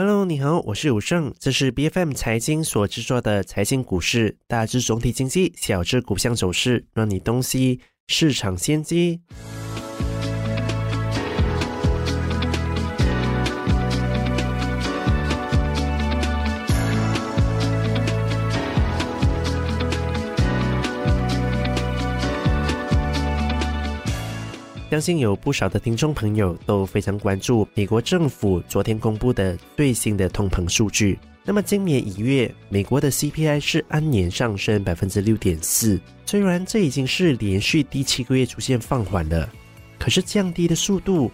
Hello，你好，我是武胜，这是 B F M 财经所制作的财经股市，大致总体经济，小至股项走势，让你洞悉市场先机。相信有不少的听众朋友都非常关注美国政府昨天公布的最新的通膨数据。那么今年一月，美国的 CPI 是按年上升百分之六点四，虽然这已经是连续第七个月出现放缓了，可是降低的速度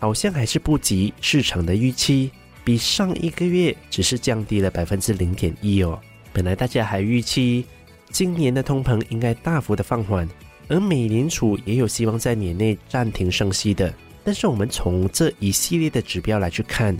好像还是不及市场的预期，比上一个月只是降低了百分之零点一哦。本来大家还预期今年的通膨应该大幅的放缓。而美联储也有希望在年内暂停升息的，但是我们从这一系列的指标来去看，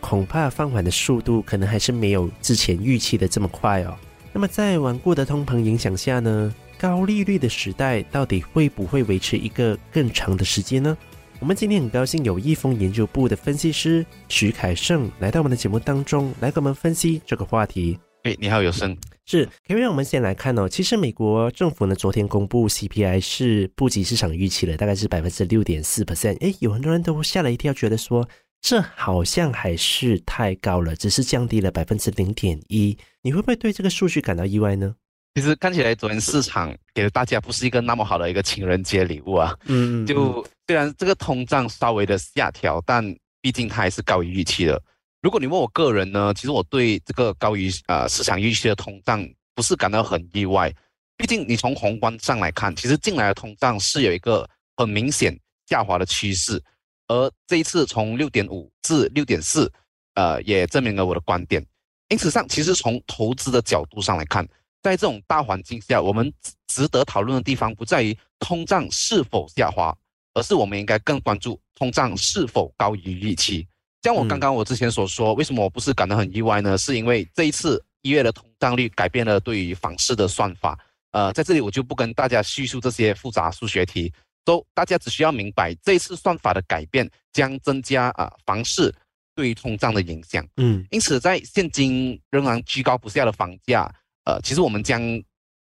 恐怕放缓的速度可能还是没有之前预期的这么快哦。那么在顽固的通膨影响下呢，高利率的时代到底会不会维持一个更长的时间呢？我们今天很高兴有易丰研究部的分析师徐凯胜来到我们的节目当中，来给我们分析这个话题。哎，你好，有声。是，可以让我们先来看哦。其实美国政府呢，昨天公布 CPI 是不及市场预期了，大概是百分之六点四 percent。哎，有很多人都吓了一跳，觉得说这好像还是太高了，只是降低了百分之零点一。你会不会对这个数据感到意外呢？其实看起来昨天市场给了大家不是一个那么好的一个情人节礼物啊。嗯，就虽然这个通胀稍微的下调，但毕竟它还是高于预期的。如果你问我个人呢，其实我对这个高于呃市场预期的通胀不是感到很意外，毕竟你从宏观上来看，其实进来的通胀是有一个很明显下滑的趋势，而这一次从六点五至六点四，呃，也证明了我的观点。因此上，其实从投资的角度上来看，在这种大环境下，我们值得讨论的地方不在于通胀是否下滑，而是我们应该更关注通胀是否高于预期。像我刚刚我之前所说，为什么我不是感到很意外呢？是因为这一次一月的通胀率改变了对于房市的算法。呃，在这里我就不跟大家叙述这些复杂数学题，都大家只需要明白这一次算法的改变将增加啊房市对于通胀的影响。嗯，因此在现今仍然居高不下的房价，呃，其实我们将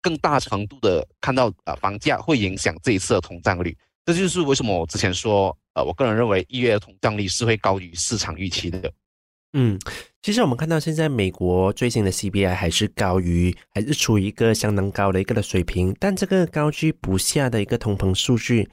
更大程度的看到啊房价会影响这一次的通胀率。这就是为什么我之前说，呃，我个人认为一月的通胀率是会高于市场预期的。嗯，其实我们看到现在美国最新的 CPI 还是高于，还是处于一个相当高的一个的水平，但这个高居不下的一个通膨数据，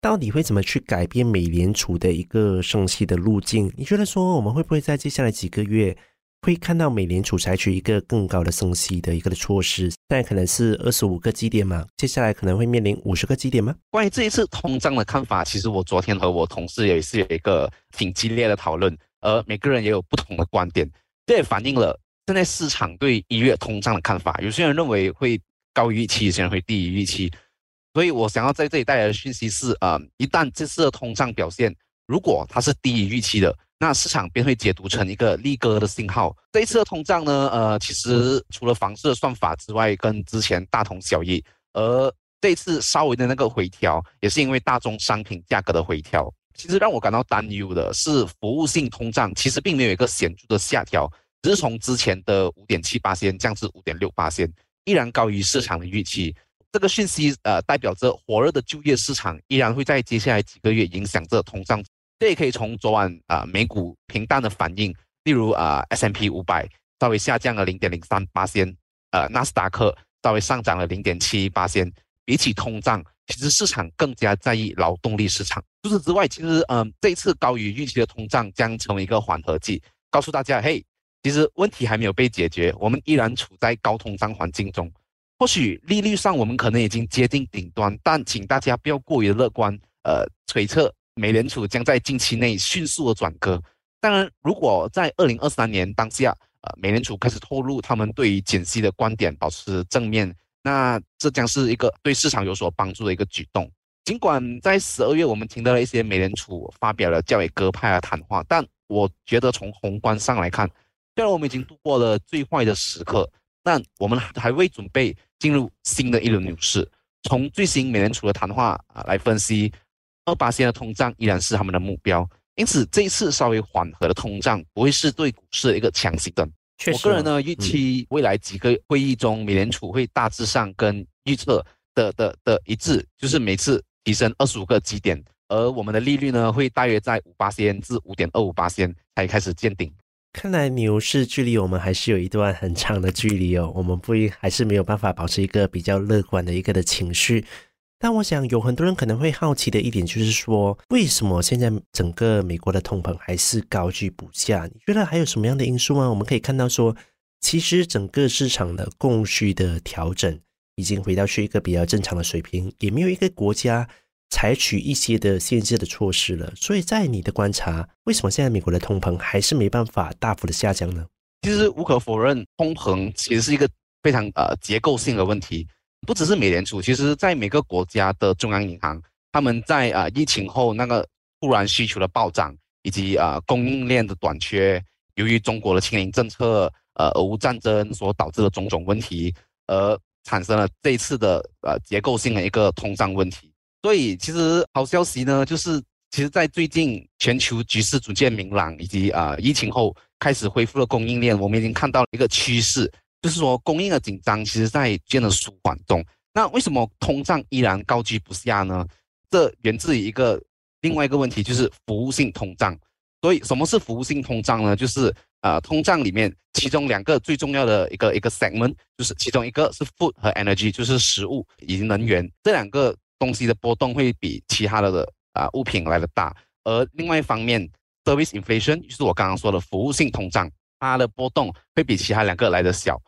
到底会怎么去改变美联储的一个升息的路径？你觉得说我们会不会在接下来几个月？会看到美联储采取一个更高的升息的一个的措施，但可能是二十五个基点嘛，接下来可能会面临五十个基点吗？关于这一次通胀的看法，其实我昨天和我同事也是有一个挺激烈的讨论，而每个人也有不同的观点，这也反映了现在市场对一月通胀的看法。有些人认为会高于预期，有些人会低于预期。所以我想要在这里带来的讯息是，呃，一旦这次的通胀表现如果它是低于预期的。那市场便会解读成一个利割的信号。这一次的通胀呢，呃，其实除了房市的算法之外，跟之前大同小异。而这一次稍微的那个回调，也是因为大宗商品价格的回调。其实让我感到担忧的是，服务性通胀其实并没有一个显著的下调，只是从之前的五点七八仙降至五点六八仙，依然高于市场的预期。这个讯息呃，代表着火热的就业市场依然会在接下来几个月影响着通胀。这也可以从昨晚啊美股平淡的反应，例如啊 S M P 五百稍微下降了零点零三八仙，呃纳斯达克稍微上涨了零点七八仙。比起通胀，其实市场更加在意劳动力市场。除此之外，其实嗯这一次高于预期的通胀将成为一个缓和剂，告诉大家嘿，其实问题还没有被解决，我们依然处在高通胀环境中。或许利率上我们可能已经接近顶端，但请大家不要过于乐观，呃推测。美联储将在近期内迅速的转割。当然，如果在二零二三年当下，呃，美联储开始透露他们对于减息的观点保持正面，那这将是一个对市场有所帮助的一个举动。尽管在十二月我们听到了一些美联储发表了较为鸽派的谈话，但我觉得从宏观上来看，虽然我们已经度过了最坏的时刻，但我们还未准备进入新的一轮牛市。从最新美联储的谈话啊来分析。二八线的通胀依然是他们的目标，因此这一次稍微缓和的通胀不会是对股市的一个强心针。我个人呢预期未来几个会议中，美联储会大致上跟预测的的的一致，就是每次提升二十五个基点，而我们的利率呢会大约在五八仙至五点二五八仙才开始见顶。看来牛市距离我们还是有一段很长的距离哦，我们不还是没有办法保持一个比较乐观的一个的情绪。但我想有很多人可能会好奇的一点就是说，为什么现在整个美国的通膨还是高居不下？你觉得还有什么样的因素吗？我们可以看到说，其实整个市场的供需的调整已经回到去一个比较正常的水平，也没有一个国家采取一些的限制的措施了。所以在你的观察，为什么现在美国的通膨还是没办法大幅的下降呢？其实无可否认，通膨其实是一个非常呃结构性的问题。不只是美联储，其实在每个国家的中央银行，他们在啊疫情后那个突然需求的暴涨，以及啊供应链的短缺，由于中国的清零政策，呃俄乌战争所导致的种种问题，而产生了这一次的呃结构性的一个通胀问题。所以其实好消息呢，就是其实在最近全球局势逐渐明朗，以及啊疫情后开始恢复了供应链，我们已经看到了一个趋势。就是说，供应的紧张其实在渐的舒缓中。那为什么通胀依然高居不下呢？这源自于一个另外一个问题，就是服务性通胀。所以，什么是服务性通胀呢？就是呃，通胀里面其中两个最重要的一个一个 segment，就是其中一个是 food 和 energy，就是食物以及能源这两个东西的波动会比其他的的啊物品来的大。而另外一方面，service inflation，就是我刚刚说的服务性通胀。它的波动会比其他两个来的小，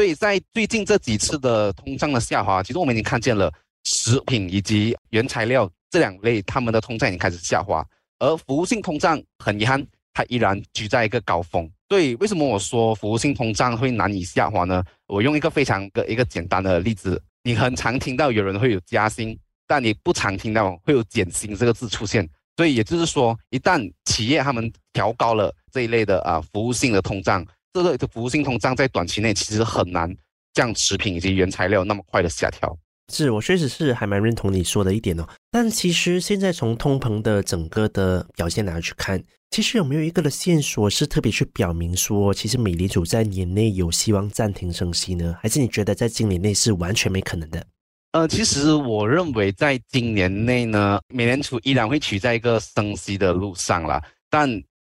所以在最近这几次的通胀的下滑，其实我们已经看见了食品以及原材料这两类它们的通胀已经开始下滑，而服务性通胀很遗憾，它依然居在一个高峰。所以为什么我说服务性通胀会难以下滑呢？我用一个非常个一个简单的例子，你很常听到有人会有加薪，但你不常听到会有减薪这个字出现。所以也就是说，一旦企业他们调高了这一类的啊服务性的通胀，这个的服务性通胀在短期内其实很难降食品以及原材料那么快的下调。是我确实是还蛮认同你说的一点哦。但其实现在从通膨的整个的表现来去看，其实有没有一个的线索是特别去表明说，其实美联储在年内有希望暂停升息呢？还是你觉得在今年内是完全没可能的？呃，其实我认为在今年内呢，美联储依然会取在一个升息的路上啦。但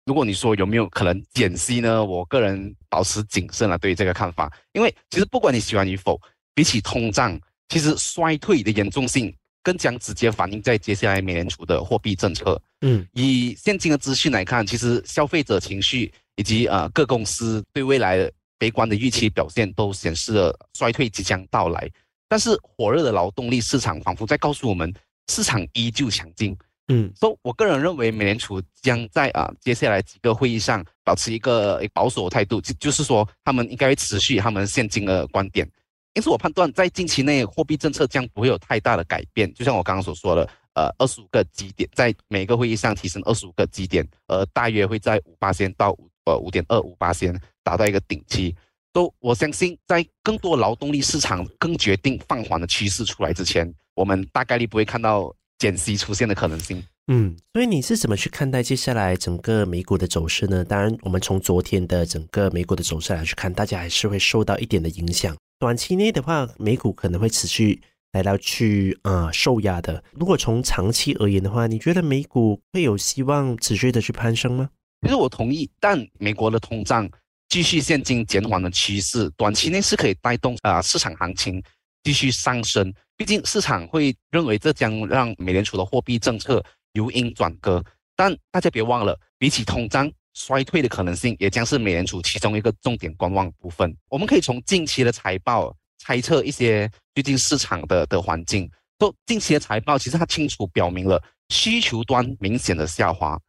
如果你说有没有可能减息呢？我个人保持谨慎了，对于这个看法。因为其实不管你喜欢与否，比起通胀，其实衰退的严重性更将直接反映在接下来美联储的货币政策。嗯，以现今的资讯来看，其实消费者情绪以及呃各公司对未来悲观的预期表现，都显示了衰退即将到来。但是火热的劳动力市场仿佛在告诉我们，市场依旧强劲。嗯，所以我个人认为，美联储将在啊接下来几个会议上保持一个保守态度，就就是说，他们应该会持续他们现金的观点。因此，我判断在近期内货币政策将不会有太大的改变。就像我刚刚所说的，呃，二十五个基点，在每个会议上提升二十五个基点，而大约会在五八仙到五呃五点二五八仙达到一个顶期。都，我相信在更多劳动力市场更决定放缓的趋势出来之前，我们大概率不会看到减息出现的可能性。嗯，所以你是怎么去看待接下来整个美股的走势呢？当然，我们从昨天的整个美股的走势来去看，大家还是会受到一点的影响。短期内的话，美股可能会持续来到去呃受压的。如果从长期而言的话，你觉得美股会有希望持续的去攀升吗？其实我同意，但美国的通胀。继续现金减缓的趋势，短期内是可以带动啊市场行情继续上升。毕竟市场会认为这将让美联储的货币政策由阴转歌。但大家别忘了，比起通胀衰退的可能性，也将是美联储其中一个重点观望部分。我们可以从近期的财报猜测一些最近市场的的环境。都近期的财报其实它清楚表明了需求端明显的下滑。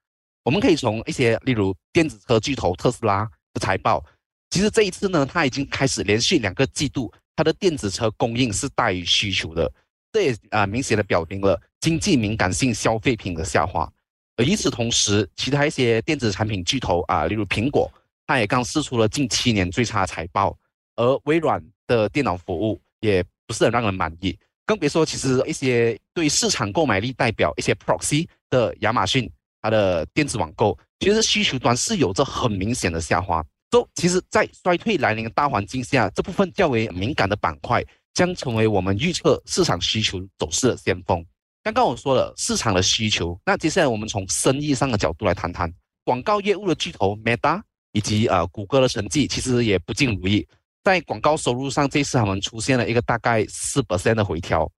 我们可以从一些例如电子车巨头特斯拉。的财报，其实这一次呢，它已经开始连续两个季度，它的电子车供应是大于需求的，这也啊明显的表明了经济敏感性消费品的下滑。而与此同时，其他一些电子产品巨头啊，例如苹果，它也刚试出了近七年最差的财报，而微软的电脑服务也不是很让人满意，更别说其实一些对市场购买力代表一些 proxy 的亚马逊。它的电子网购，其实需求端是有着很明显的下滑。都其实，在衰退来临的大环境下，这部分较为敏感的板块将成为我们预测市场需求走势的先锋。刚刚我说了市场的需求，那接下来我们从生意上的角度来谈谈广告业务的巨头 Meta 以及呃谷歌的成绩，其实也不尽如意。在广告收入上，这次他们出现了一个大概四%的回调。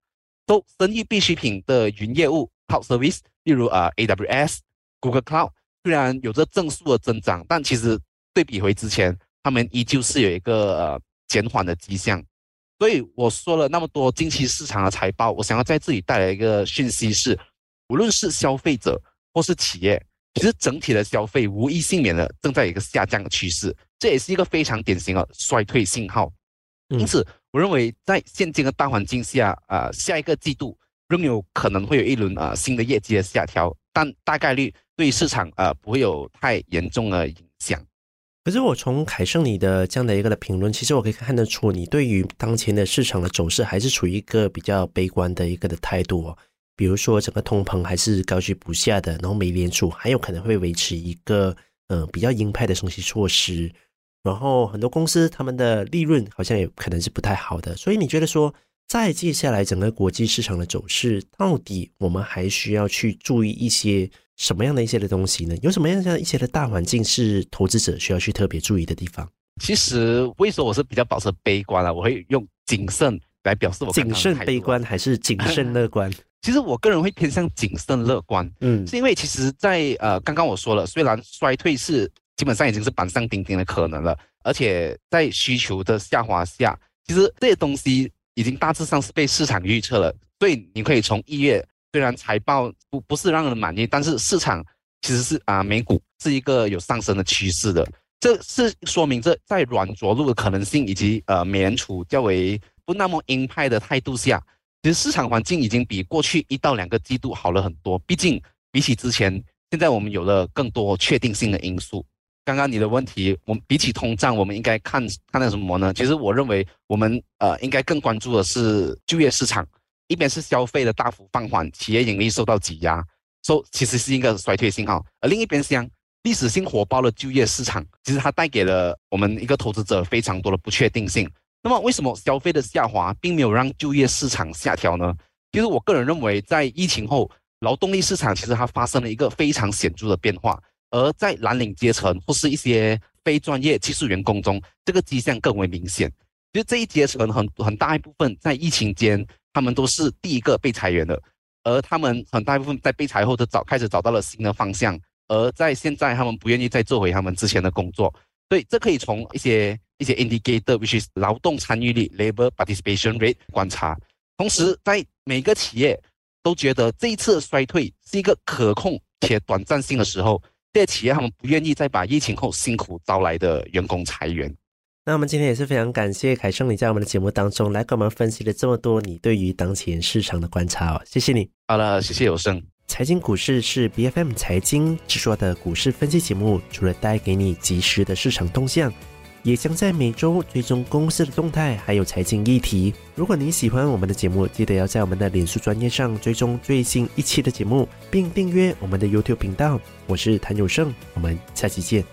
都生意必需品的云业务 Cloud Service，例如呃 AWS、Google Cloud，虽然有着正数的增长，但其实对比回之前，他们依旧是有一个呃减缓的迹象。所以我说了那么多近期市场的财报，我想要在这里带来一个讯息是：无论是消费者或是企业，其实整体的消费无一幸免的正在一个下降的趋势。这也是一个非常典型的衰退信号，因此我认为在现今的大环境下，呃，下一个季度仍有可能会有一轮呃新的业绩的下调，但大概率对市场呃不会有太严重的影响。可是我从凯盛你的这样的一个的评论，其实我可以看得出，你对于当前的市场的走势还是处于一个比较悲观的一个的态度哦。比如说整个通膨还是高居不下的，然后美联储还有可能会维持一个呃比较鹰派的升息措施。然后很多公司他们的利润好像也可能是不太好的，所以你觉得说，在接下来整个国际市场的走势，到底我们还需要去注意一些什么样的一些的东西呢？有什么样的一些的大环境是投资者需要去特别注意的地方？其实，为什么我是比较保持悲观啊？我会用谨慎来表示我谨慎悲观还是谨慎乐观？其实我个人会偏向谨慎乐观，嗯，是因为其实，在呃刚刚我说了，虽然衰退是。基本上已经是板上钉钉的可能了，而且在需求的下滑下，其实这些东西已经大致上是被市场预测了。所以你可以从一月，虽然财报不不是让人满意，但是市场其实是啊美股是一个有上升的趋势的。这是说明这在软着陆的可能性以及呃美联储较为不那么鹰派的态度下，其实市场环境已经比过去一到两个季度好了很多。毕竟比起之前，现在我们有了更多确定性的因素。刚刚你的问题，我们比起通胀，我们应该看看那什么呢？其实我认为，我们呃应该更关注的是就业市场。一边是消费的大幅放缓，企业盈利受到挤压，说其实是一个衰退信号。而另一边像历史性火爆的就业市场，其实它带给了我们一个投资者非常多的不确定性。那么为什么消费的下滑并没有让就业市场下调呢？其实我个人认为，在疫情后，劳动力市场其实它发生了一个非常显著的变化。而在蓝领阶层或是一些非专业技术员工中，这个迹象更为明显。就这一阶层很很大一部分在疫情间，他们都是第一个被裁员的，而他们很大一部分在被裁后都找开始找到了新的方向，而在现在他们不愿意再做回他们之前的工作。所以这可以从一些一些 indicator，which is 劳动参与率 （labor participation rate） 观察。同时，在每个企业都觉得这一次衰退是一个可控且短暂性的时候。这些企业他们不愿意再把疫情后辛苦招来的员工裁员。那我们今天也是非常感谢凯盛你在我们的节目当中来给我们分析了这么多你对于当前市场的观察哦，谢谢你。好了，谢谢有声。财经股市是 B F M 财经制作的股市分析节目，除了带给你及时的市场动向。也将在每周追踪公司的动态，还有财经议题。如果你喜欢我们的节目，记得要在我们的脸书专业上追踪最新一期的节目，并订阅我们的 YouTube 频道。我是谭有胜，我们下期见。